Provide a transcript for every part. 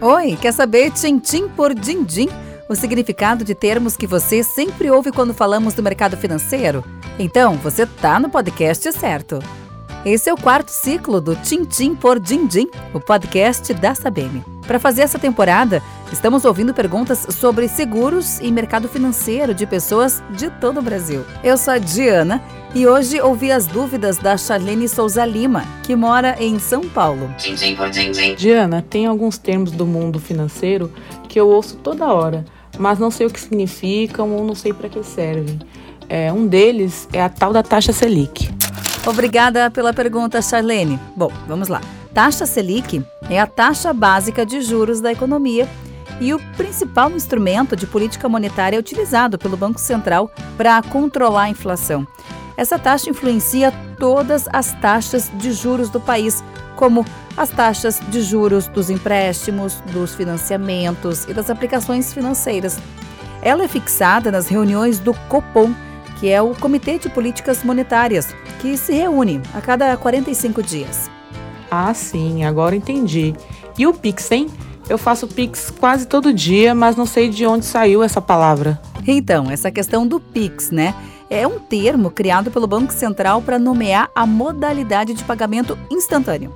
Oi, quer saber tintim por din-din? O significado de termos que você sempre ouve quando falamos do mercado financeiro? Então, você tá no podcast certo. Esse é o quarto ciclo do Tintim por Dindim, o podcast da Sabem. Para fazer essa temporada, estamos ouvindo perguntas sobre seguros e mercado financeiro de pessoas de todo o Brasil. Eu sou a Diana e hoje ouvi as dúvidas da Charlene Souza Lima, que mora em São Paulo. Diana, tem alguns termos do mundo financeiro que eu ouço toda hora, mas não sei o que significam ou não sei para que servem. É, um deles é a tal da taxa Selic. Obrigada pela pergunta, Charlene. Bom, vamos lá. Taxa Selic é a taxa básica de juros da economia e o principal instrumento de política monetária utilizado pelo Banco Central para controlar a inflação. Essa taxa influencia todas as taxas de juros do país, como as taxas de juros dos empréstimos, dos financiamentos e das aplicações financeiras. Ela é fixada nas reuniões do Copom, que é o Comitê de Políticas Monetárias, que se reúne a cada 45 dias. Ah, sim, agora entendi. E o Pix, hein? Eu faço Pix quase todo dia, mas não sei de onde saiu essa palavra. Então, essa questão do Pix, né? É um termo criado pelo Banco Central para nomear a modalidade de pagamento instantâneo.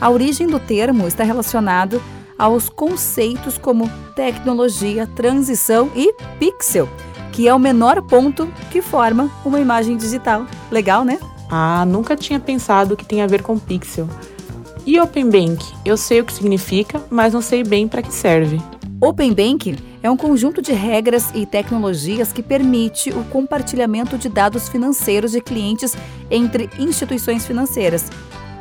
A origem do termo está relacionado aos conceitos como tecnologia, transição e pixel, que é o menor ponto que forma uma imagem digital. Legal, né? Ah, nunca tinha pensado que tem a ver com pixel. E Open Bank? Eu sei o que significa, mas não sei bem para que serve. Open Bank é um conjunto de regras e tecnologias que permite o compartilhamento de dados financeiros de clientes entre instituições financeiras.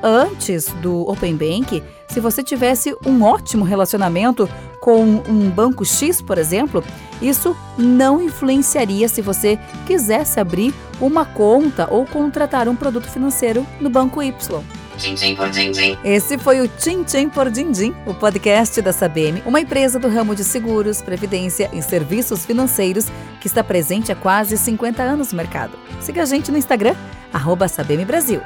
Antes do Open Bank, se você tivesse um ótimo relacionamento com um banco X, por exemplo, isso não influenciaria se você quisesse abrir uma conta ou contratar um produto financeiro no banco Y. Esse foi o Tintim por Dindim, o podcast da Sabem, uma empresa do ramo de seguros, previdência e serviços financeiros que está presente há quase 50 anos no mercado. Siga a gente no Instagram, arroba Brasil.